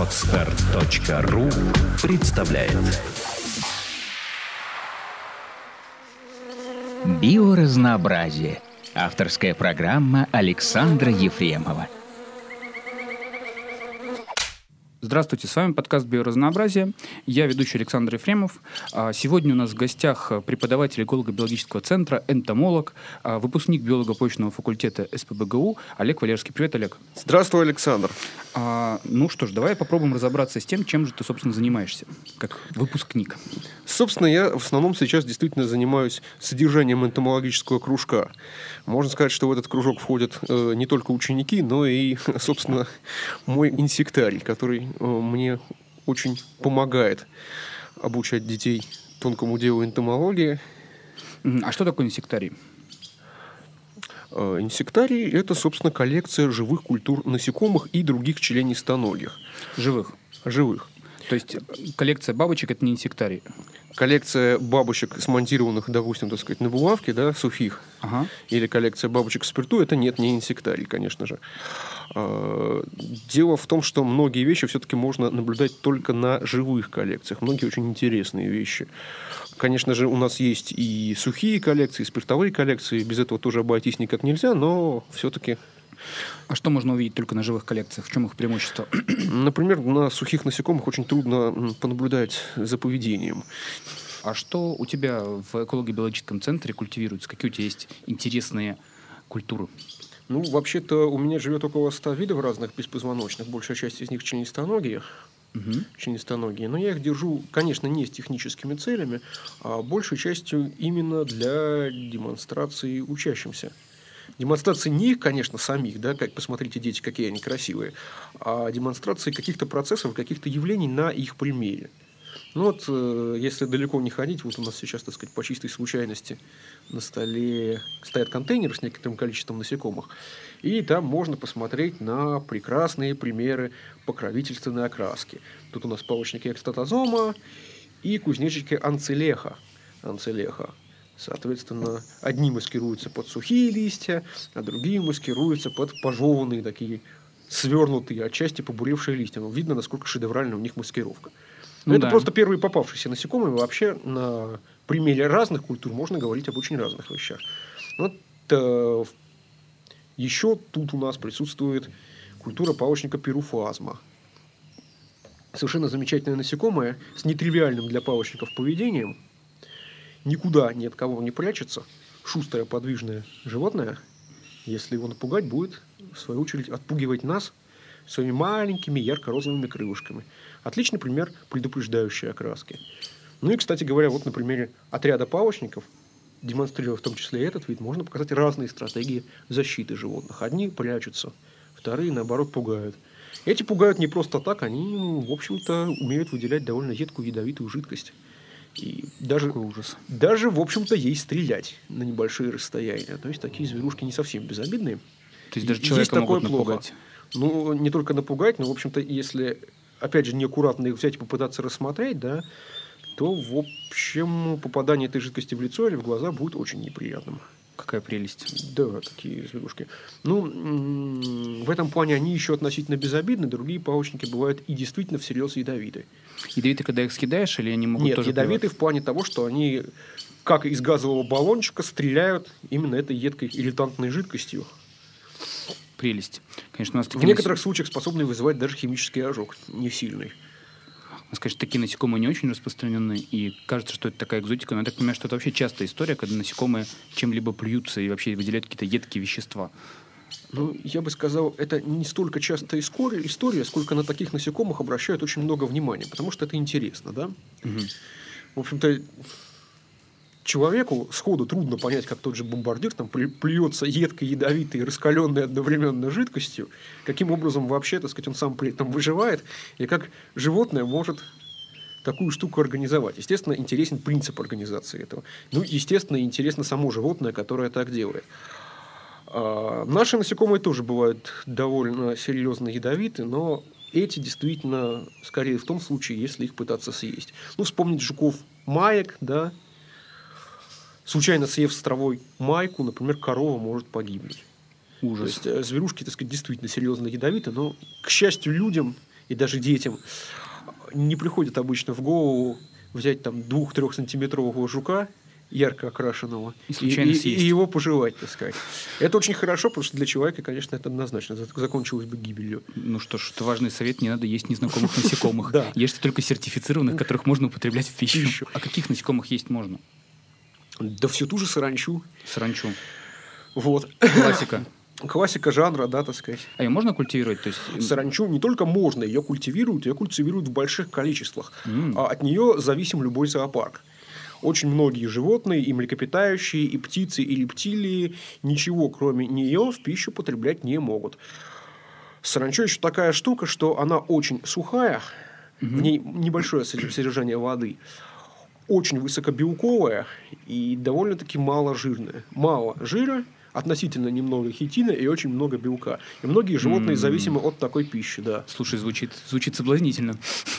Отстар.ру представляет Биоразнообразие. Авторская программа Александра Ефремова. Здравствуйте, с вами подкаст «Биоразнообразие». Я ведущий Александр Ефремов. А, сегодня у нас в гостях преподаватель эколого-биологического центра, энтомолог, а, выпускник биолого-почвенного факультета СПБГУ Олег Валерский. Привет, Олег. Здравствуй, Александр. А, ну что ж, давай попробуем разобраться с тем, чем же ты, собственно, занимаешься, как выпускник. Собственно, я в основном сейчас действительно занимаюсь содержанием энтомологического кружка. Можно сказать, что в этот кружок входят э, не только ученики, но и, собственно, мой инсектарий, который мне очень помогает обучать детей тонкому делу энтомологии. А что такое инсектарий? Э, инсектарий – это, собственно, коллекция живых культур насекомых и других членистоногих. Живых? Живых. То есть коллекция бабочек – это не инсектарий? Коллекция бабочек, смонтированных, допустим, так сказать, на булавке, да, сухих, ага. или коллекция бабочек в спирту, это нет, не инсектарий, конечно же. А, дело в том, что многие вещи все-таки можно наблюдать только на живых коллекциях. Многие очень интересные вещи. Конечно же, у нас есть и сухие коллекции, и спиртовые коллекции. Без этого тоже обойтись никак нельзя, но все-таки а что можно увидеть только на живых коллекциях? В чем их преимущество? Например, на сухих насекомых очень трудно понаблюдать за поведением. А что у тебя в эколого-биологическом центре культивируется? Какие у тебя есть интересные культуры? Ну, вообще-то у меня живет около 100 видов разных беспозвоночных. Большая часть из них членистоногие. Угу. членистоногие. Но я их держу, конечно, не с техническими целями, а большей частью именно для демонстрации учащимся демонстрации не их, конечно, самих, да, как посмотрите, дети, какие они красивые, а демонстрации каких-то процессов, каких-то явлений на их примере. Ну вот, э, если далеко не ходить, вот у нас сейчас, так сказать, по чистой случайности на столе стоят контейнеры с некоторым количеством насекомых, и там можно посмотреть на прекрасные примеры покровительственной окраски. Тут у нас палочники экстатозома и кузнечики анцелеха. Анцелеха. Соответственно, одни маскируются под сухие листья, а другие маскируются под пожеванные такие свернутые, отчасти побуревшие листья. Ну, видно, насколько шедевральная у них маскировка. Но ну, это да. просто первые попавшиеся насекомые. Вообще на примере разных культур можно говорить об очень разных вещах. Вот э, еще тут у нас присутствует культура палочника пируфазма. Совершенно замечательное насекомое с нетривиальным для палочников поведением – никуда ни от кого не прячется, шустрое подвижное животное, если его напугать, будет, в свою очередь, отпугивать нас своими маленькими ярко-розовыми крылышками. Отличный пример предупреждающей окраски. Ну и, кстати говоря, вот на примере отряда палочников, демонстрируя в том числе этот вид, можно показать разные стратегии защиты животных. Одни прячутся, вторые, наоборот, пугают. Эти пугают не просто так, они, в общем-то, умеют выделять довольно едкую ядовитую жидкость. И даже, Какой ужас. даже, в общем-то, ей стрелять на небольшие расстояния. То есть, такие зверушки не совсем безобидные. То есть, даже человека есть такое могут плохо. напугать? Ну, не только напугать, но, в общем-то, если, опять же, неаккуратно их взять и попытаться рассмотреть, да, то, в общем, попадание этой жидкости в лицо или в глаза будет очень неприятным. Какая прелесть. Да, какие зверушки. Ну, в этом плане они еще относительно безобидны. Другие паучники бывают и действительно всерьез ядовиты. Ядовиты, когда их съедаешь, или они могут Нет, тоже ядовиты плевать? в плане того, что они, как из газового баллончика, стреляют именно этой едкой ирритантной жидкостью. Прелесть. Конечно, у нас в некоторых случаях способны вызывать даже химический ожог, не сильный. Конечно, такие насекомые не очень распространены, и кажется, что это такая экзотика, но я так понимаю, что это вообще частая история, когда насекомые чем-либо плюются и вообще выделяют какие-то едкие вещества. Ну, я бы сказал, это не столько частая история, сколько на таких насекомых обращают очень много внимания, потому что это интересно, да? Угу. В общем-то, человеку сходу трудно понять, как тот же бомбардир там плюется едкой, ядовитой, раскаленной одновременно жидкостью, каким образом вообще, так сказать, он сам при этом выживает, и как животное может такую штуку организовать. Естественно, интересен принцип организации этого. Ну, естественно, интересно само животное, которое так делает. А наши насекомые тоже бывают довольно серьезно ядовиты, но эти действительно скорее в том случае, если их пытаться съесть. Ну, вспомнить жуков маек, да, случайно съев с травой майку, например, корова может погибнуть. Ужас. То есть, э, зверушки, так сказать, действительно серьезно ядовиты, но, к счастью, людям и даже детям не приходит обычно в голову взять там двух-трехсантиметрового жука, ярко окрашенного, И и, случайно и- и его пожевать, так сказать. Это очень хорошо, потому что для человека, конечно, это однозначно зак- закончилось бы гибелью. Ну что ж, это важный совет, не надо есть незнакомых насекомых. Ешьте только сертифицированных, которых можно употреблять в. Пищу. А каких насекомых есть можно? Да всю ту же саранчу. Саранчу. Вот. Классика. Классика жанра, да, так сказать. А ее можно культивировать? То есть, Саранчу не только можно, ее культивируют, ее культивируют в больших количествах. М. А от нее зависим любой зоопарк. Очень многие животные, и млекопитающие, и птицы, и рептилии ничего, кроме нее, в пищу потреблять не могут. Саранча еще такая штука, что она очень сухая, в ней небольшое содер- содержание воды, очень высокобелковая и довольно-таки мало жирная. Мало жира, относительно немного хитина и очень много белка. И многие животные М. зависимы от такой пищи, да. Слушай, звучит, звучит соблазнительно.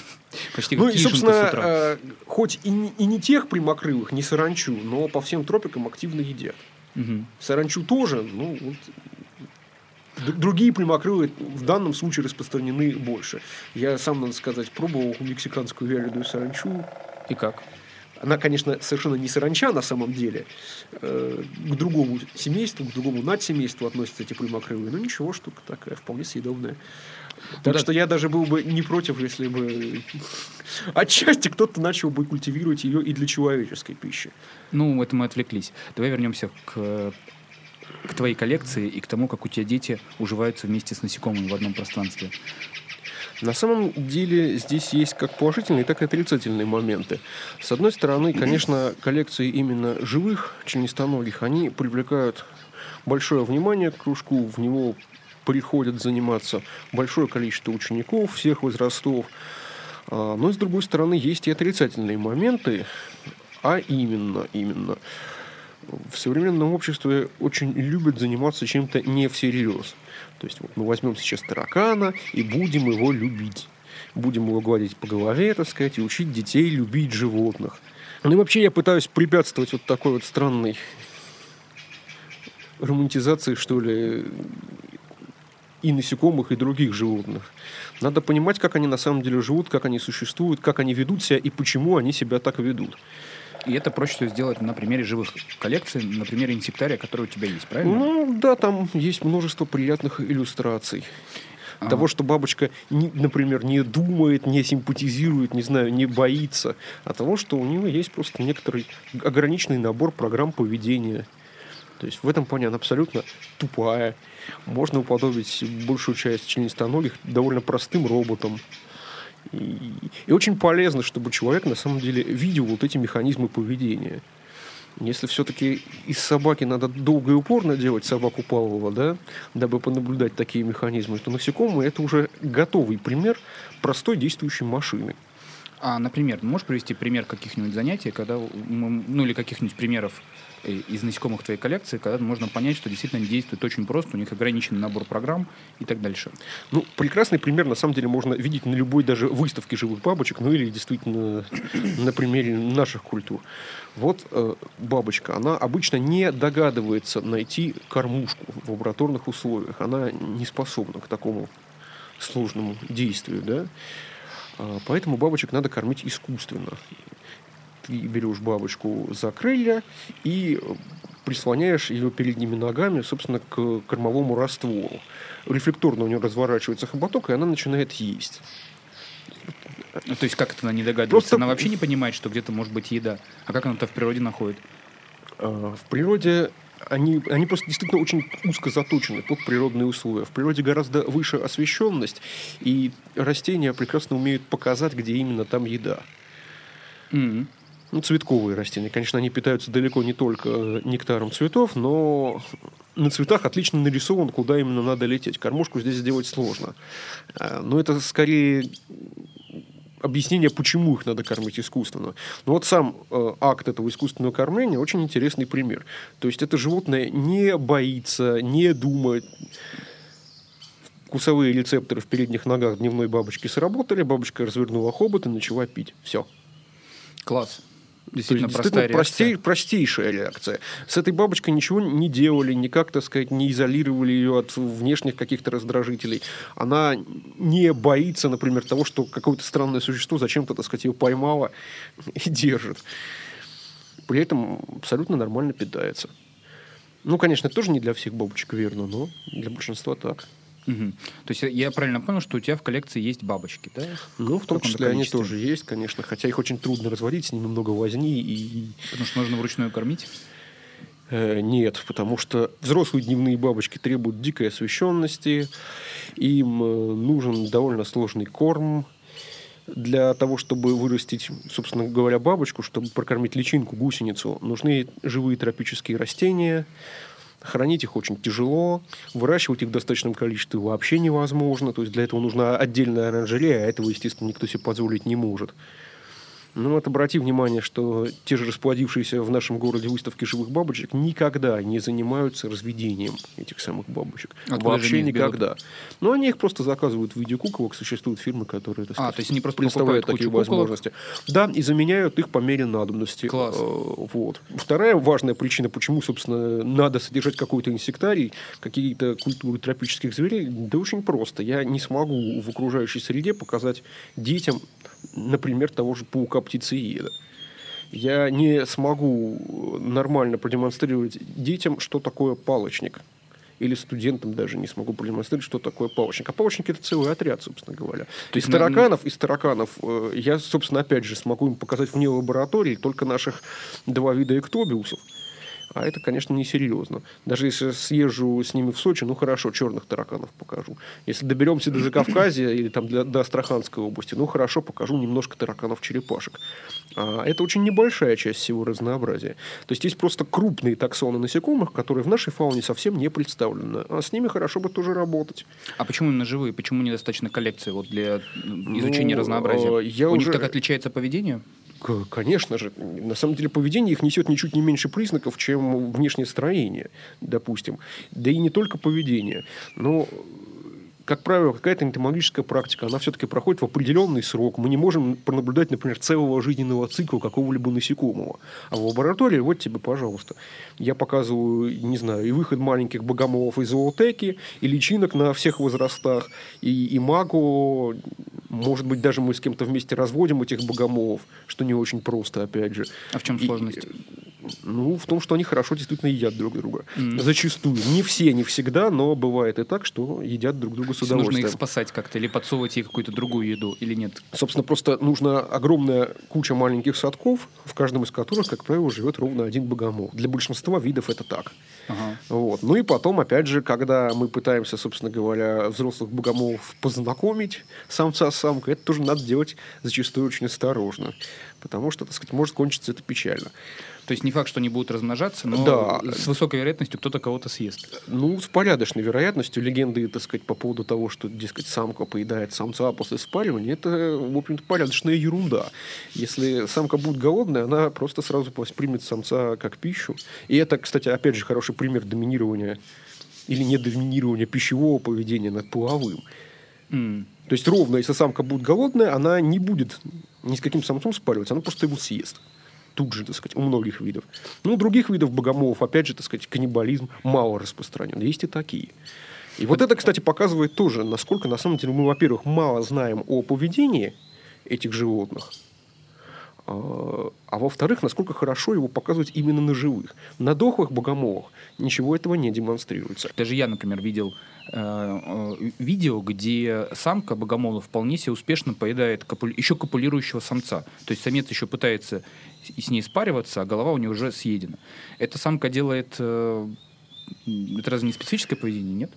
Почти Ну и, собственно, с утра. э, хоть и не, и не тех прямокрылых, не саранчу, но по всем тропикам активно едят. Мгм. Саранчу тоже, ну, вот, другие прямокрылые в данном случае распространены больше. Я сам, надо сказать, пробовал мексиканскую вяленую саранчу. И как? Она, конечно, совершенно не саранча на самом деле. Э, К другому семейству, к другому надсемейству относятся эти прямокрылые. Но ничего, штука такая, вполне съедобная. Так да. что я даже был бы не против, если бы отчасти кто-то начал бы культивировать ее и для человеческой пищи. Ну, это мы отвлеклись. Давай вернемся к, к твоей коллекции и к тому, как у тебя дети уживаются вместе с насекомыми в одном пространстве. На самом деле здесь есть как положительные, так и отрицательные моменты. С одной стороны, конечно, коллекции именно живых членистоногих, они привлекают большое внимание к кружку, в него приходят заниматься большое количество учеников всех возрастов. А, Но, с другой стороны, есть и отрицательные моменты, а именно, именно, в современном обществе очень любят заниматься чем-то не всерьез. То есть вот мы возьмем сейчас таракана и будем его любить. Будем его гладить по голове, так сказать, и учить детей любить животных. Ну и вообще я пытаюсь препятствовать вот такой вот странной романтизации, что ли, и насекомых, и других животных. Надо понимать, как они на самом деле живут, как они существуют, как они ведут себя и почему они себя так ведут. И это проще всего сделать на примере живых коллекций, на примере инсектария, который у тебя есть, правильно? Ну, да, там есть множество приятных иллюстраций. А. Того, что бабочка, не- например, не думает, не симпатизирует, не знаю, не боится, а того, что у нее есть просто некоторый ограниченный набор программ поведения. То есть в этом плане она абсолютно тупая. Можно уподобить большую часть членистоногих довольно простым роботам. И, и очень полезно, чтобы человек на самом деле видел вот эти механизмы поведения. Если все-таки из собаки надо долго и упорно делать собаку Павлова, да, дабы понаблюдать такие механизмы, то насекомые это уже готовый пример простой действующей машины. А, например, можешь привести пример каких-нибудь занятий, когда, ну или каких-нибудь примеров из насекомых твоей коллекции, когда можно понять, что действительно они действуют очень просто, у них ограниченный набор программ и так дальше. Ну, прекрасный пример, на самом деле, можно видеть на любой даже выставке живых бабочек, ну или действительно на примере наших культур. Вот э, бабочка, она обычно не догадывается найти кормушку в лабораторных условиях. Она не способна к такому сложному действию, да. А, Поэтому бабочек надо кормить искусственно. Ты берешь бабочку за крылья и э, прислоняешь ее передними ногами, собственно, к кормовому раствору. Рефлекторно у нее разворачивается хоботок, и она начинает есть. Ну, то есть как это она не догадывается? Просто- Она вообще не понимает, что где-то может быть еда. А как она-то в природе находит? А, В природе они, они просто действительно очень узко заточены под природные условия. В природе гораздо выше освещенность, и растения прекрасно умеют показать, где именно там еда. М. Ну, цветковые растения. Конечно, они питаются далеко не только э, нектаром цветов, но на цветах отлично нарисован, куда именно надо лететь. Кормушку здесь сделать сложно. А, Но это скорее объяснение, почему их надо кормить искусственно. Но вот сам э, акт этого искусственного кормления очень интересный пример. То есть это животное не боится, не думает. Вкусовые рецепторы в передних ногах дневной бабочки сработали, бабочка развернула хобот и начала пить. Все. Класс. Действительно, То есть, простая простей- реакция. простейшая реакция. С этой бабочкой ничего не делали, никак, так сказать, не изолировали ее от внешних каких-то раздражителей. Она не боится, например, того, что какое-то странное существо зачем-то, так сказать, ее поймало и держит. При этом абсолютно нормально питается. Ну, конечно, тоже не для всех бабочек верно, но для большинства так. Мгм. То есть я правильно понял, что у тебя в коллекции есть бабочки, да? Ну, в том каком-то числе они количестве? тоже есть, конечно, хотя их очень трудно разводить, с ними много возни и Потому что нужно вручную кормить. Э, Нет, потому что взрослые дневные бабочки требуют дикой освещенности, им э, нужен довольно сложный корм для того, чтобы вырастить, собственно говоря, бабочку, чтобы прокормить личинку, гусеницу, нужны живые тропические растения, Хранить их очень тяжело, выращивать их в достаточном количестве вообще невозможно. То есть для этого нужна отдельная оранжерея, а этого, естественно, никто себе позволить не может. Ну вот обрати внимание, что те же расплодившиеся в нашем городе выставки живых бабочек никогда не занимаются разведением этих самых бабочек. Откуда Вообще их берут? никогда. Но они их просто заказывают в виде куколок. Существуют фирмы, которые так А, то есть они просто представляют такие куколок? возможности. Да, и заменяют их по мере надобности. Класс. Э, Вот. Вторая важная причина, почему, собственно, надо содержать какой-то инсектарий, какие-то культуры тропических зверей, да очень просто. Я не смогу в окружающей среде показать детям, например, того же паука-птицееда. Я не смогу нормально продемонстрировать детям, что такое палочник. Или студентам даже не смогу продемонстрировать, что такое палочник. А палочник это целый отряд, собственно говоря. То есть тараканов, из тараканов э, я, собственно, опять же смогу им показать вне лаборатории только наших два вида эктобиусов. А это, конечно, несерьезно. Даже если съезжу с ними в Сочи, ну хорошо, черных тараканов покажу. Если доберемся до Закавказья или там для- до Астраханской области, ну хорошо, покажу немножко тараканов-черепашек. А это очень небольшая часть всего разнообразия. То есть есть просто крупные таксоны насекомых, которые в нашей фауне совсем не представлены. А с ними хорошо бы тоже работать. А почему именно живые? Почему недостаточно коллекции вот для м, изучения Ну, разнообразия? я У них уже- так отличается поведение? Конечно же. На самом деле поведение их несет ничуть не меньше признаков, чем внешнее строение, допустим. Да и не только поведение. Но как правило, какая-то энтомологическая практика, она все-таки проходит в определенный срок. Мы не можем пронаблюдать, например, целого жизненного цикла какого-либо насекомого. А в лаборатории, вот тебе, пожалуйста, я показываю, не знаю, и выход маленьких богомолов из зоотеки, и личинок на всех возрастах, и, и магу, может быть, даже мы с кем-то вместе разводим этих богомолов, что не очень просто, опять же. А в чем И- сложность? Ну, в том, что они хорошо действительно едят друг друга. Мгм. Зачастую. Не все, не всегда, но бывает и так, что едят друг друга с То есть нужно удовольствием. их спасать как-то или подсовывать ей какую-то другую еду или нет? Собственно, просто нужна огромная куча маленьких садков, в каждом из которых, как правило, живет ровно один богомол. Для большинства видов это так. Ага. Вот. Ну и потом, опять же, когда мы пытаемся, собственно говоря, взрослых богомолов познакомить самца с самкой, это тоже надо делать зачастую очень осторожно. Потому что, так сказать, может кончиться это печально. То есть не факт, что они будут размножаться, но Да. с высокой вероятностью кто-то кого-то съест. Ну, с порядочной вероятностью легенды, так сказать, по поводу того, что, дескать, самка поедает самца после спаривания, это, в общем-то, порядочная ерунда. Если самка будет голодная, она просто сразу воспримет самца как пищу. И это, кстати, опять же, хороший пример доминирования или не доминирования пищевого поведения над половым. М. То есть ровно, если самка будет голодная, она не будет ни с каким самцом спариваться, она просто его съест. Тут же, так сказать, у многих видов. Ну, других видов богомолов, опять же, так сказать, каннибализм мало распространен. Есть и такие. И вот это, кстати, показывает тоже, насколько, на самом деле, мы, во-первых, мало знаем о поведении этих животных, а а во-вторых, насколько хорошо его показывать именно на живых. На дохлых богомолах ничего этого не демонстрируется. Даже я, например, видел э, э, видео, где самка богомола вполне себе успешно поедает копу- еще копулирующего самца. То есть самец еще пытается с ней спариваться, а голова у нее уже съедена. Эта самка делает... э, это разве не специфическое поведение, нет?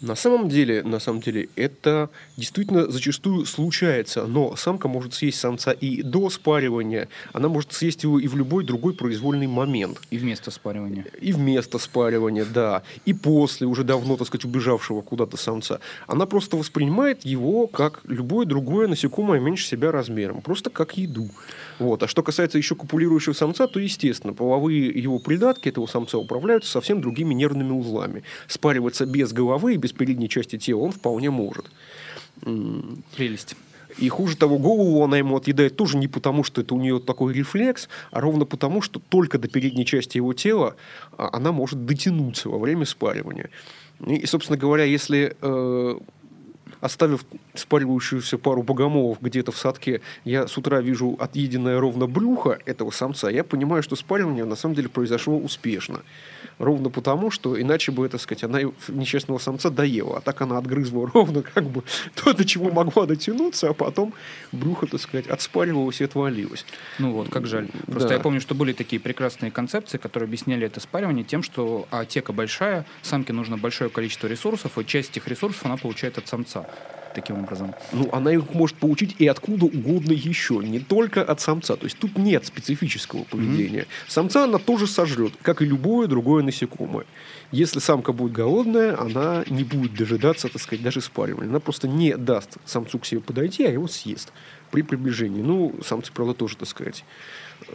На самом деле, на самом деле, это действительно зачастую случается, но самка может съесть самца и до спаривания, она может съесть его и в любой другой произвольный момент. И вместо спаривания. И вместо спаривания, да, и после уже давно, так сказать, убежавшего куда-то самца. Она просто воспринимает его как любое другое насекомое меньше себя размером, просто как еду. Вот. А что касается еще копулирующего самца, то, естественно, половые его придатки этого самца управляются совсем другими нервными узлами. Спариваться без головы и без передней части тела он вполне может. Прелесть. И хуже того, голову она ему отъедает тоже не потому, что это у нее такой рефлекс, а ровно потому, что только до передней части его тела а, она может дотянуться во время спаривания. И, собственно говоря, если э, оставив спаривающуюся пару богомолов где-то в садке, я с утра вижу отъеденное ровно брюхо этого самца, я понимаю, что спаривание на самом деле произошло успешно. Ровно потому, что иначе бы, так сказать, она несчастного самца доела. А так она отгрызла ровно как бы то, до чего могла дотянуться, а потом брюхо, так сказать, отспаривалось и отвалилось. Ну вот, как жаль. Просто Да. я помню, что были такие прекрасные концепции, которые объясняли это спаривание тем, что отека большая, самке нужно большое количество ресурсов, и часть этих ресурсов она получает от самца. Таким образом. Ну, она их может получить и откуда угодно еще, не только от самца. То есть тут нет специфического поведения. Самца она тоже сожрет, как и любое другое насекомое. Если самка будет голодная, она не будет дожидаться, так сказать, даже спаривания. Она просто не даст самцу к себе подойти, а его съест при приближении. Ну, самцы, правда, тоже, так сказать,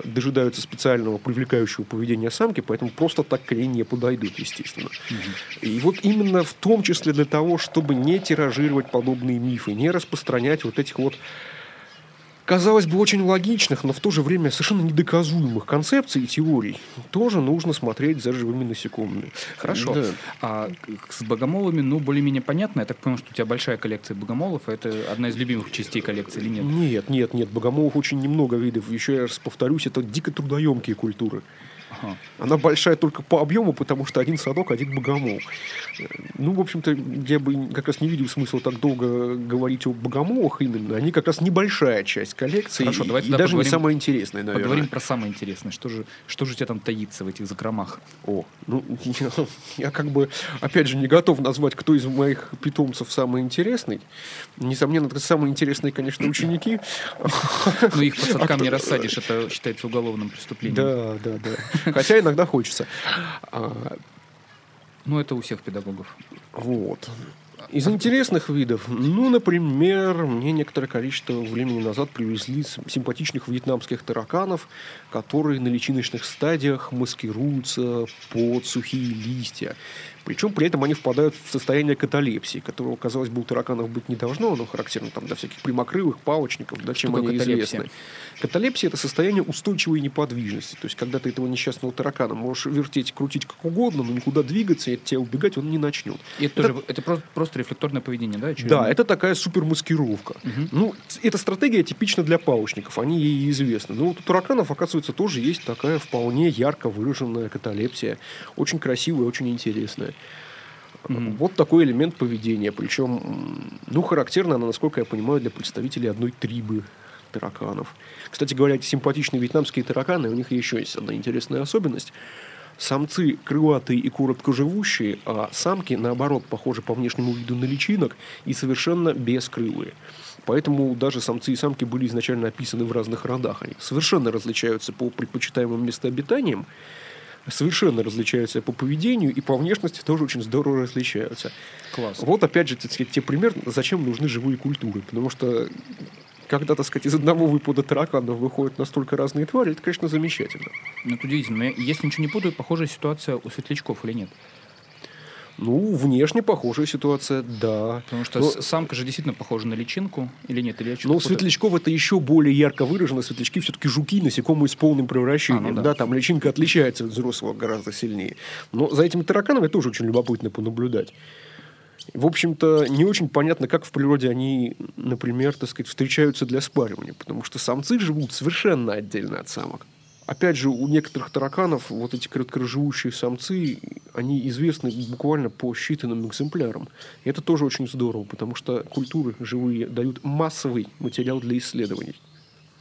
дожидаются специального привлекающего поведения самки, поэтому просто так к ней не подойдут, естественно. И вот именно в том числе для того, чтобы не тиражировать подобные мифы, не распространять вот этих вот казалось бы, очень логичных, но в то же время совершенно недоказуемых концепций и теорий, тоже нужно смотреть за живыми насекомыми. Хорошо. Да. А с богомолами, ну, более-менее понятно. Я так понимаю, что у тебя большая коллекция богомолов, и это одна из любимых частей коллекции или нет? Нет, нет, нет, богомолов очень немного видов. Еще раз повторюсь, это дико трудоемкие культуры. Ага. Она большая только по объему, потому что один садок, один богомол. Э, Ну, в общем-то, я бы как раз не видел смысла так долго говорить о богомолах именно. Они как раз небольшая часть коллекции. Хорошо, давайте и даже не поговорим- самая интересная, наверное. Поговорим про самое интересное. Что же, что же у тебя там таится в этих закромах? О, ну, я, я как бы, опять же, не готов назвать, кто из моих питомцев самый интересный. Несомненно, самые интересные, конечно, ученики. Ну, их по садкам А не кто- рассадишь, это считается уголовным преступлением. Да, да, да. Хотя иногда хочется. А, Ну, это у всех педагогов. Вот. Из интересных видов, ну, например, мне некоторое количество времени назад привезли симпатичных вьетнамских тараканов, которые на личиночных стадиях маскируются под сухие листья. Причем при этом они впадают в состояние каталепсии, которого, казалось бы, у тараканов быть не должно, оно характерно там, для всяких прямокрылых, палочников, да, чем они каталепсия? известны. Каталепсия – это состояние устойчивой неподвижности. То есть, когда ты этого несчастного таракана можешь вертеть, крутить как угодно, но никуда двигаться и от тебя убегать он не начнет. И это, тоже, это просто, просто рефлекторное поведение, да? Да, очередное? это такая супермаскировка. Мгм. Ну, эта стратегия типична для палочников, они ей известны. Но вот у тараканов, оказывается, тоже есть такая вполне ярко выраженная каталепсия. Очень красивая, очень интересная. Мгм. Вот такой элемент поведения. Причем, ну, характерна она, насколько я понимаю, для представителей одной трибы тараканов. Кстати говоря, эти симпатичные вьетнамские тараканы, у них еще есть одна интересная особенность. Самцы крылатые и короткоживущие, а самки, наоборот, похожи по внешнему виду на личинок и совершенно бескрылые. Поэтому даже самцы и самки были изначально описаны в разных родах. Они совершенно различаются по предпочитаемым местообитаниям, совершенно различаются по поведению и по внешности тоже очень здорово различаются. Класс. Вот опять же, так сказать, те пример, зачем нужны живые культуры. Потому что когда, так сказать, из одного выпада тараканов выходят настолько разные твари, это, конечно, замечательно. Ну, это удивительно. Если ничего не путаю, похожая ситуация у светлячков или нет? Ну, внешне похожая ситуация, да. Потому что Но- самка же действительно похожа на личинку или нет? Или Но светлячков это еще более ярко выражено. Светлячки все-таки жуки, насекомые с полным превращением. А, ну да. да. там личинка отличается от взрослого гораздо сильнее. Но за этими тараканами тоже очень любопытно понаблюдать. В общем-то, не очень понятно, как в природе они, например, так сказать, встречаются для спаривания, потому что самцы живут совершенно отдельно от самок. Опять же, у некоторых тараканов вот эти короткоживущие самцы, они известны буквально по считанным экземплярам. И это тоже очень здорово, потому что культуры живые дают массовый материал для исследований.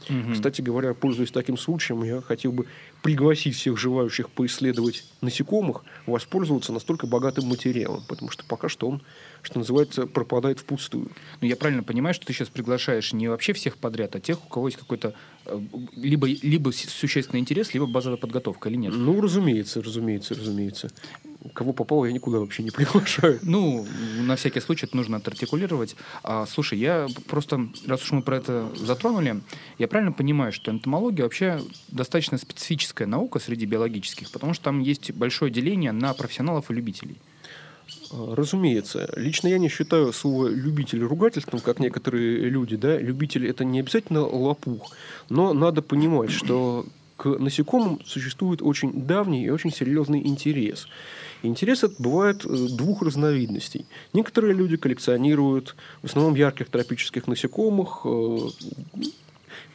Мгм. Кстати говоря, пользуясь таким случаем, я хотел бы пригласить всех желающих поисследовать насекомых, воспользоваться настолько богатым материалом, потому что пока что он, что называется, пропадает впустую. Ну, я правильно понимаю, что ты сейчас приглашаешь не вообще всех подряд, а тех, у кого есть какой-то э, либо, либо существенный интерес, либо базовая подготовка, или нет? Ну, разумеется, разумеется, разумеется. Кого попало, я никуда вообще не приглашаю. Ну, на всякий случай это нужно отартикулировать. А, слушай, я просто, раз уж мы про это затронули, я правильно понимаю, что энтомология вообще достаточно специфическая наука среди биологических, потому что там есть большое деление на профессионалов и любителей. А, разумеется. Лично я не считаю слово «любитель» ругательством, как некоторые люди. Да? Любитель – это не обязательно лопух. Но надо понимать, что к насекомым существует очень давний и очень серьезный интерес. интерес этот бывает э, двух разновидностей. Некоторые люди коллекционируют в основном ярких тропических насекомых. Э,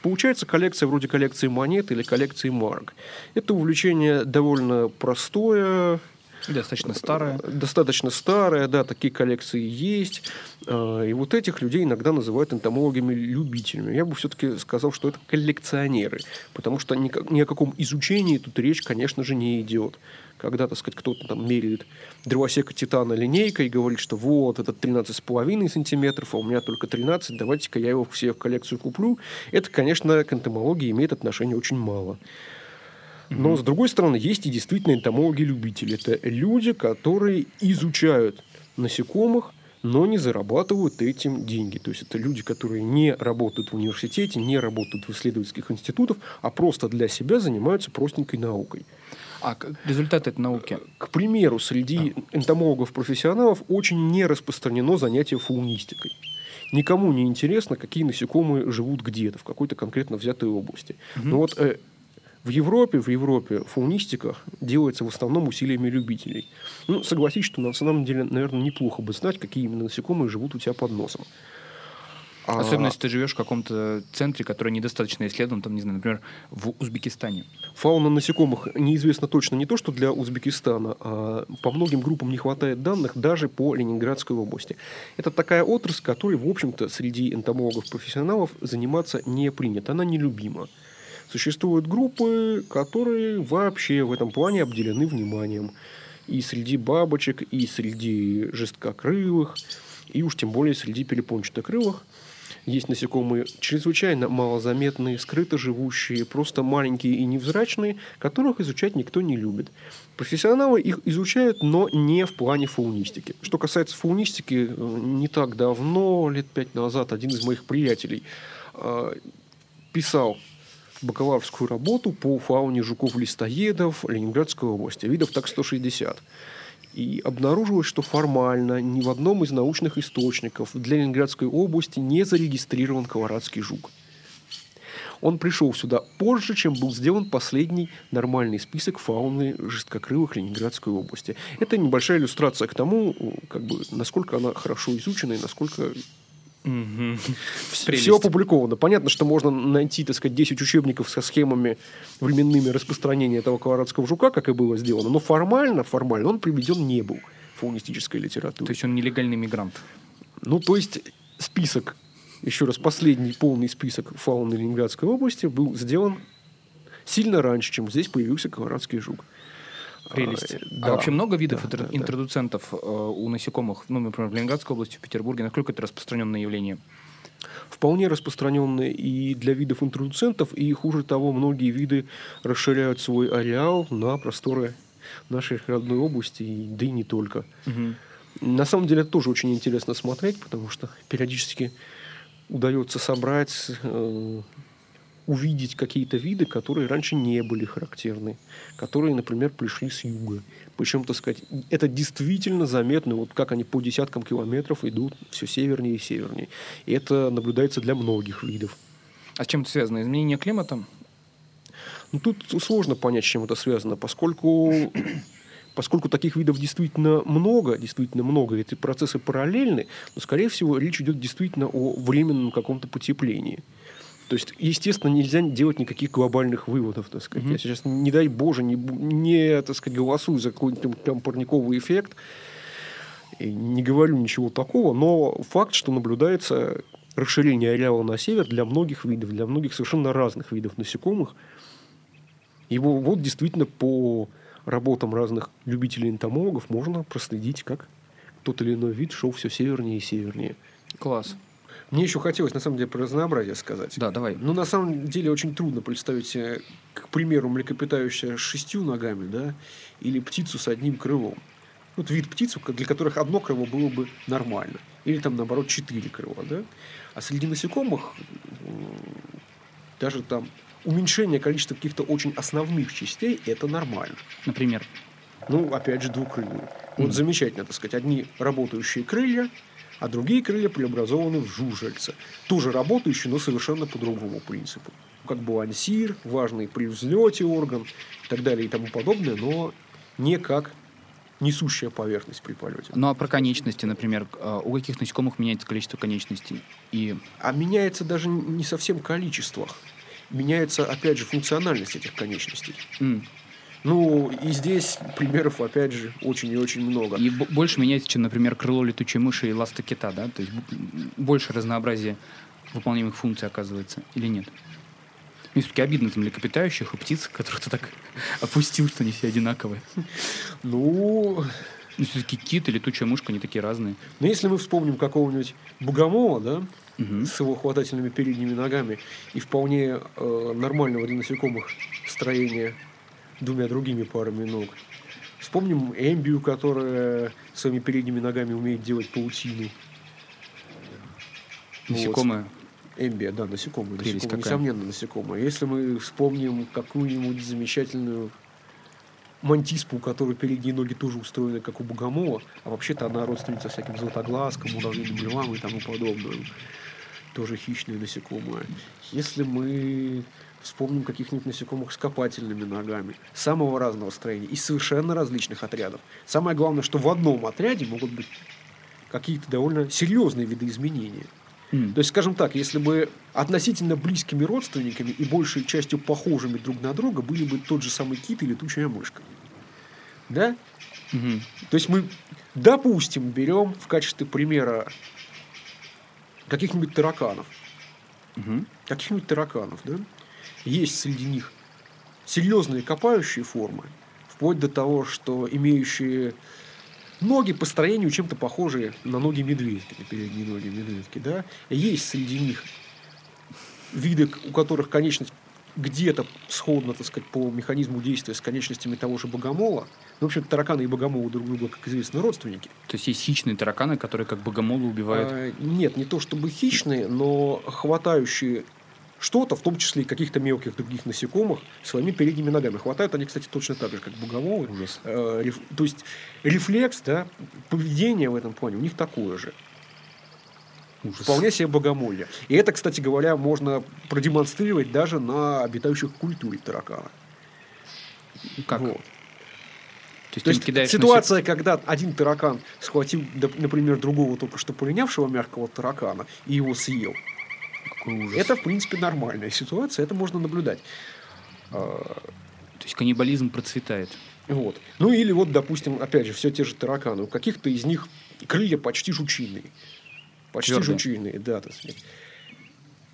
получается коллекция вроде коллекции монет или коллекции марок. Это увлечение довольно простое, Достаточно старая. Достаточно старая, да, такие коллекции есть. А, и вот этих людей иногда называют энтомологами-любителями. Я бы все-таки сказал, что это коллекционеры, потому что ни, о каком изучении тут речь, конечно же, не идет. Когда, так сказать, кто-то там меряет дровосека титана линейкой и говорит, что вот, этот 13,5 сантиметров, а у меня только 13, давайте-ка я его все в коллекцию куплю. Это, конечно, к энтомологии имеет отношение очень мало. Но, с другой стороны, есть и действительно энтомологи-любители. Это люди, которые изучают насекомых, но не зарабатывают этим деньги. То есть это люди, которые не работают в университете, не работают в исследовательских институтах, а просто для себя занимаются простенькой наукой. А результат этой науки? К примеру, среди энтомологов-профессионалов очень не распространено занятие фаунистикой. Никому не интересно, какие насекомые живут где-то, в какой-то конкретно взятой области. Угу. Но вот э, в Европе, в Европе фаунистика делается в основном усилиями любителей. Ну, согласись, что на самом деле, наверное, неплохо бы знать, какие именно насекомые живут у тебя под носом. А Особенно, если ты живешь в каком-то центре, который недостаточно исследован, там, не знаю, например, в Узбекистане. Фауна насекомых неизвестна точно не то, что для Узбекистана, а по многим группам не хватает данных даже по Ленинградской области. Это такая отрасль, которой, в общем-то, среди энтомологов-профессионалов заниматься не принято. Она нелюбима. Существуют группы, которые вообще в этом плане обделены вниманием. И среди бабочек, и среди жесткокрылых, и уж тем более среди перепончатокрылых есть насекомые чрезвычайно малозаметные, скрыто живущие, просто маленькие и невзрачные, которых изучать никто не любит. Профессионалы их изучают, но не в плане фаунистики. Что касается фаунистики, э, не так давно, лет пять назад, один из моих приятелей э, писал бакалаврскую работу по фауне жуков-листоедов Ленинградской области, видов так 160. И обнаружилось, что формально ни в одном из научных источников для Ленинградской области не зарегистрирован колорадский жук. Он пришел сюда позже, чем был сделан последний нормальный список фауны жесткокрылых Ленинградской области. Это небольшая иллюстрация к тому, как бы, насколько она хорошо изучена и насколько Угу. Все опубликовано. Понятно, что можно найти, так сказать, 10 учебников со схемами временными распространения этого колорадского жука, как и было сделано, но формально, формально он приведен не был в фаунистической литературе. То есть он нелегальный мигрант? Ну, то есть список, еще раз, последний полный список фауны Ленинградской области был сделан сильно раньше, чем здесь появился колорадский жук. Прелесть. Да. а вообще много видов да, да, интродуцентов да. у насекомых, ну, например, в Ленинградской области, в Петербурге? Насколько это распространенное явление? Вполне распространенные и для видов интродуцентов, и хуже того, многие виды расширяют свой ареал на просторы нашей родной области, да и не только. Угу. На самом деле это тоже очень интересно смотреть, потому что периодически удается собрать э, увидеть какие-то виды, которые раньше не были характерны, которые, например, пришли с юга. Причем, так сказать, это действительно заметно, вот как они по десяткам километров идут все севернее и севернее. И это наблюдается для многих видов. А с чем это связано? Изменение климата? Ну, тут сложно понять, с чем это связано, поскольку поскольку таких видов действительно много, действительно много, эти процессы параллельны, но, скорее всего, речь идет действительно о временном каком-то потеплении. То есть, естественно, нельзя делать никаких глобальных выводов, так сказать. Mm-hmm. Я сейчас, не дай боже, не, не так сказать, голосую за какой-нибудь там парниковый эффект, и не говорю ничего такого, но факт, что наблюдается расширение ареала на север для многих видов, для многих совершенно разных видов насекомых. Его вот действительно по работам разных любителей энтомологов можно проследить, как тот или иной вид шел все севернее и севернее. Класс. Мне еще хотелось, на самом деле, про разнообразие сказать. Да, давай. Ну, на самом деле, очень трудно представить себе, к примеру, млекопитающее с шестью ногами, да, или птицу с одним крылом. Вот вид птиц, для которых одно крыло было бы нормально. Или там, наоборот, четыре крыла, да. А среди насекомых даже там уменьшение количества каких-то очень основных частей – это нормально. Например? Ну, опять же, двукрылые. Вот замечательно, так сказать, одни работающие крылья, а другие крылья преобразованы в жужжельца. Тоже работающие, но совершенно по другому принципу. Как балансир, важный при взлете орган и так далее и тому подобное, но не как несущая поверхность при полете. Ну а про конечности, например, э, у каких насекомых меняется количество конечностей? И А меняется даже не совсем количество. Меняется, опять же, функциональность этих конечностей. м, Ну, и здесь примеров, опять же, очень и очень много. и больше меняется, чем, например, крыло летучей мыши и ласта кита, да? То есть больше разнообразия выполнимых функций оказывается или нет? Мне все-таки обидно за млекопитающих и птиц, которых ты так опустил, что они все одинаковые. Ну, Ну, все-таки кит и летучая мышка, они такие разные. но если мы вспомним какого-нибудь богомола, да, с его хватательными передними ногами и вполне э, нормального для насекомых строения двумя другими парами ног. Вспомним эмбию, которая своими передними ногами умеет делать паутину. Вот. Насекомые. Эмбия, да, насекомые. Прелесть насекомые какая. несомненно, насекомые. Если мы вспомним какую-нибудь замечательную мантиспу, у которой передние ноги тоже устроены, как у богомола, а вообще-то она родственница всяким золотоглазкам, муравьиным львам и тому подобное. Тоже хищные насекомые. Если мы вспомним каких-нибудь насекомых с копательными ногами, самого разного строения, из совершенно различных отрядов. Самое главное, что в одном отряде могут быть какие-то довольно серьезные виды изменения. М. То есть, скажем так, если бы относительно близкими родственниками и большей частью похожими друг на друга были бы тот же самый кит и летучая мышка. Да? Мгм. То есть мы, допустим, берем в качестве примера каких-нибудь тараканов. Мгм. Каких-нибудь тараканов, да? Есть среди них серьезные копающие формы, вплоть до того, что имеющие ноги по строению чем-то похожие на ноги медведки, на передние ноги медведки, да? Есть среди них виды, у которых конечность где-то сходна, так сказать, по механизму действия с конечностями того же богомола. Ну, в общем, тараканы и богомолы друг друга, как известно, родственники. То есть есть хищные тараканы, которые как богомолы убивают. А, нет, не то чтобы хищные, но хватающие что-то, в том числе и каких-то мелких других насекомых, своими передними ногами. Хватают они, кстати, точно так же, как богомолы. Э, реф- То есть рефлекс, да, поведение в этом плане у них такое же. Вполне себе богомолье. И это, кстати говоря, можно продемонстрировать даже на обитающих в культуре таракана. Как? Вот. То есть То есть кидаешь ситуация, когда один таракан схватил, например, другого только что полинявшего мягкого таракана и его съел. Какой ужас. Это, в принципе, нормальная ситуация, это можно наблюдать. А, То есть каннибализм процветает. Вот. Ну или вот, допустим, опять же, все те же тараканы. У каких-то из них крылья почти жучиные. Почти Твёрдые. жучиные, да, так сказать.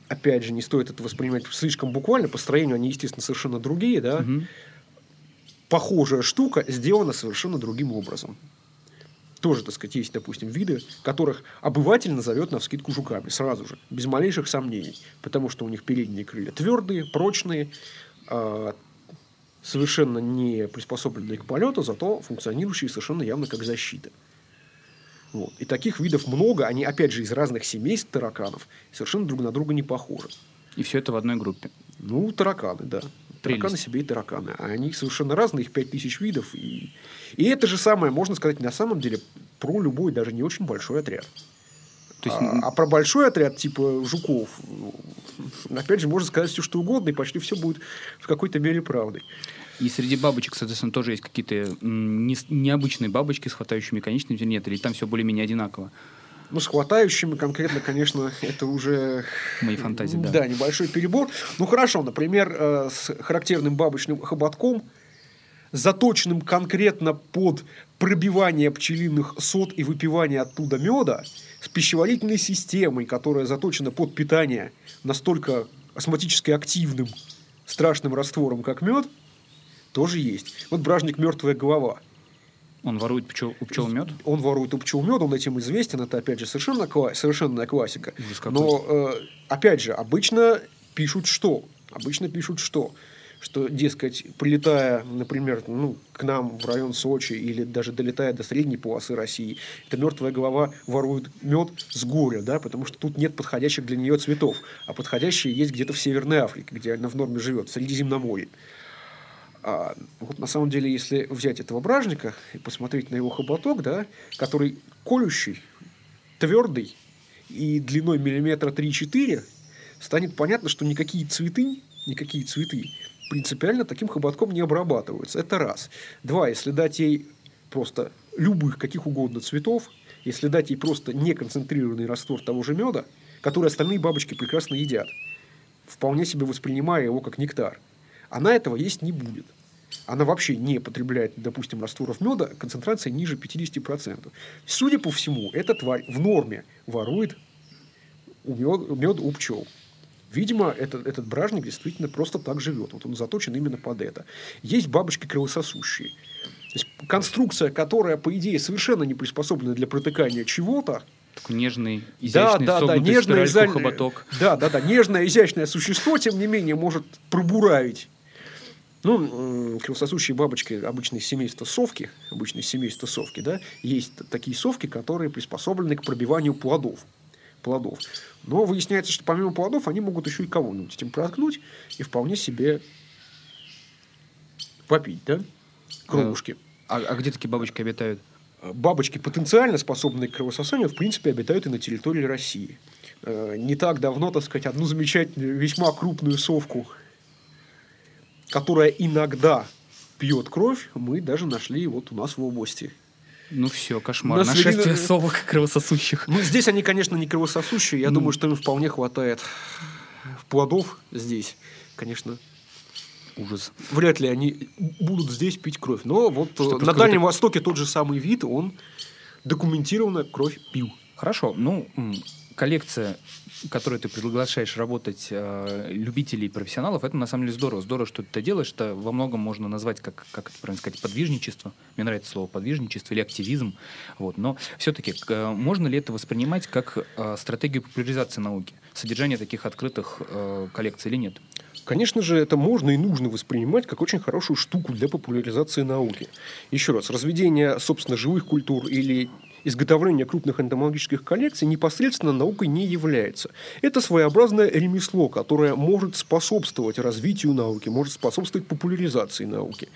Опять же, не стоит это воспринимать слишком буквально. По строению они, естественно, совершенно другие, да. Мгм. Похожая штука сделана совершенно другим образом. Тоже, так сказать, есть, допустим, виды, которых обыватель назовет на вскидку жуками сразу же, без малейших сомнений. Потому что у них передние крылья твердые, прочные, а, совершенно не приспособленные к полету, зато функционирующие совершенно явно как защита. Вот. И таких видов много, они, опять же, из разных семейств тараканов, совершенно друг на друга не похожи. И все это в одной группе. Ну, тараканы, да. Тараканы Прелесть. себе и тараканы. А они совершенно разные, их 5000 видов. И, и это же самое, можно сказать, на самом деле, про любой, даже не очень большой отряд. То есть, а, а про большой отряд, типа жуков, опять же, можно сказать все, что угодно, и почти все будет в какой-то мере правдой. и среди бабочек, соответственно, тоже есть какие-то необычные бабочки с хватающими конечностями, нет, или там все более-менее одинаково. Ну, с хватающими конкретно, конечно, это уже... Мои фантазии, да. Да, небольшой перебор. Ну, хорошо, например, э, с характерным бабочным хоботком, заточенным конкретно под пробивание пчелиных сот и выпивание оттуда меда, с пищеварительной системой, которая заточена под питание настолько астматически активным страшным раствором, как мед, тоже есть. Вот бражник «Мертвая голова». Он ворует пчел, у пчел мед. Он ворует у пчел мед, он этим известен, это, опять же, совершенно кла- совершенная классика. Но, э, опять же, обычно пишут что? Обычно пишут что? Что, дескать, прилетая, например, ну, к нам в район Сочи или даже долетая до средней полосы России, эта мертвая голова ворует мед с горя, да, потому что тут нет подходящих для нее цветов, а подходящие есть где-то в Северной Африке, где она в норме живет, в Средиземноморье. А, вот на самом деле, если взять этого бражника и посмотреть на его хоботок, да, который колющий, твердый и длиной миллиметра 3-4, станет понятно, что никакие цветы, никакие цветы принципиально таким хоботком не обрабатываются. Это раз. Два, если дать ей просто любых, каких угодно цветов, если дать ей просто неконцентрированный раствор того же меда, который остальные бабочки прекрасно едят, вполне себе воспринимая его как нектар, она этого есть не будет. Она вообще не потребляет, допустим, растворов меда, концентрация ниже 50%. Судя по всему, эта тварь в норме ворует мед, мед у пчел. Видимо, этот, этот бражник действительно просто так живет. Вот он заточен именно под это. Есть бабочки кровососущие. То есть конструкция, которая, по идее, совершенно не приспособлена для протыкания чего-то, такой нежный, изящный, да, да, да, нежное, изя... хоботок. Да, да, да, нежное, изящное существо, тем не менее, может пробуравить. Ну, кровососущие бабочки обычные семейства совки, обычные семейства совки, да, есть такие совки, которые приспособлены к пробиванию плодов. плодов. Но выясняется, что помимо плодов они могут еще и кого-нибудь этим проткнуть и вполне себе попить, да? Кровушки. А, а где такие бабочки обитают? Бабочки, потенциально способные к кровососанию, в принципе, обитают и на территории России. Э, не так давно, так сказать, одну замечательную, весьма крупную совку, которая иногда пьет кровь, мы даже нашли вот у нас в области. Ну все, кошмар. Нашествие видно... совок кровососущих. Ну, здесь они, конечно, не кровососущие. Я ну... думаю, что им вполне хватает плодов здесь. Конечно, ужас. Вряд ли они будут здесь пить кровь. Но вот что на Дальнем Востоке тот же самый вид, он документированно кровь пил. Хорошо. Ну, коллекция, которую ты приглашаешь работать э, любителей и профессионалов, это на самом деле здорово. Здорово, что ты это делаешь. Это во многом можно назвать, как, как это правильно сказать, подвижничество. Мне нравится слово подвижничество или активизм. Вот. Но все-таки э, можно ли это воспринимать как э, стратегию популяризации науки? Содержание таких открытых э, коллекций или нет? Конечно же, это можно и нужно воспринимать как очень хорошую штуку для популяризации науки. Еще раз, разведение, собственно, живых культур или изготовление крупных энтомологических коллекций непосредственно наукой не является. Это своеобразное ремесло, которое может способствовать развитию науки, может способствовать популяризации науки.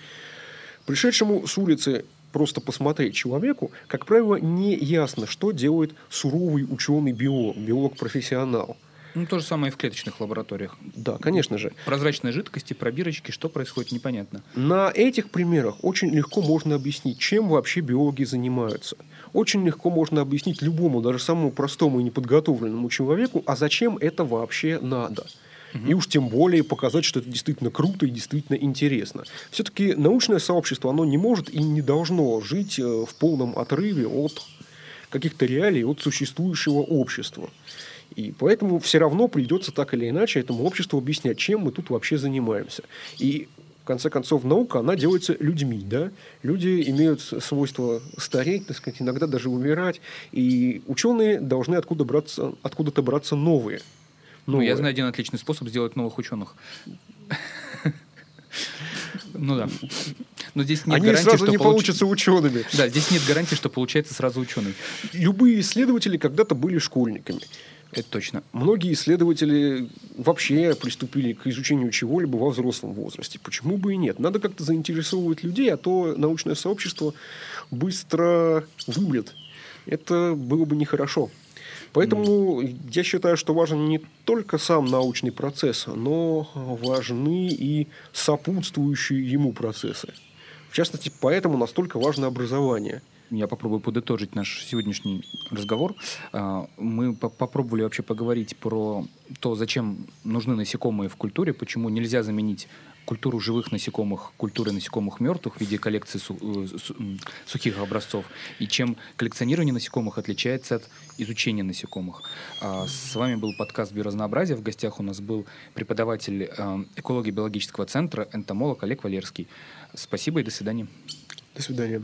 Пришедшему с улицы просто посмотреть человеку, как правило, не ясно, что делает суровый ученый-биолог, биолог-профессионал – ну, то же самое и в клеточных лабораториях. Да, конечно же. Прозрачные жидкости, пробирочки, что происходит, непонятно. На этих примерах очень легко можно объяснить, чем вообще биологи занимаются. Очень легко можно объяснить любому, даже самому простому и неподготовленному человеку, а зачем это вообще надо. И уж тем более показать, что это действительно круто и действительно интересно. Все-таки научное сообщество, оно не может и не должно жить э, в полном отрыве от каких-то реалий, от существующего общества. И поэтому все равно придется так или иначе этому обществу объяснять, чем мы тут вообще занимаемся. И в конце концов, наука, она делается людьми, да? Люди имеют свойство стареть, так сказать, иногда даже умирать, и ученые должны откуда браться, откуда-то браться новые. новые. Ну, я знаю один отличный способ сделать новых ученых. Ну да. Но здесь нет Они гарантии, сразу что не получ... получатся учеными. Да, здесь нет гарантии, что получается сразу ученый. Любые исследователи когда-то были школьниками. Это точно. Многие исследователи вообще приступили к изучению чего-либо во взрослом возрасте. Почему бы и нет? Надо как-то заинтересовывать людей, а то научное сообщество быстро вымрет. Это было бы нехорошо. Поэтому mm. я считаю, что важен не только сам научный процесс, но важны и сопутствующие ему процессы. В частности, поэтому настолько важно образование – я попробую подытожить наш сегодняшний разговор. А, мы попробовали вообще поговорить про то, зачем нужны насекомые в культуре, почему нельзя заменить культуру живых насекомых культурой насекомых мертвых в виде коллекции су э, су сухих образцов, и чем коллекционирование насекомых отличается от изучения насекомых. А, с вами был подкаст «Биоразнообразие». В гостях у нас был преподаватель э, экологии биологического центра, энтомолог Олег Валерский. Спасибо и до свидания. До свидания.